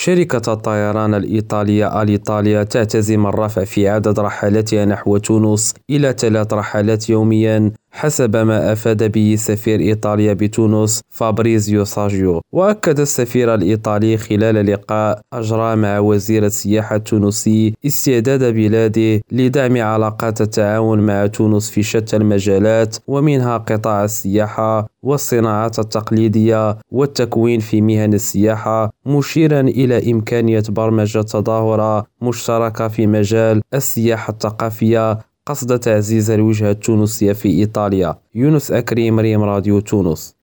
شركة الطيران الإيطالية أليطاليا تعتزم الرفع في عدد رحلاتها نحو تونس إلى ثلاث رحلات يوميا. حسب ما أفاد به سفير إيطاليا بتونس فابريزيو ساجيو. وأكد السفير الإيطالي خلال لقاء أجرى مع وزير السياحة التونسي استعداد بلاده لدعم علاقات التعاون مع تونس في شتى المجالات ومنها قطاع السياحة والصناعات التقليدية والتكوين في مهن السياحة مشيرا إلى إمكانية برمجة تظاهرة مشتركة في مجال السياحة الثقافية قصد تعزيز الوجهة التونسية في إيطاليا. يونس أكريم ريم راديو تونس.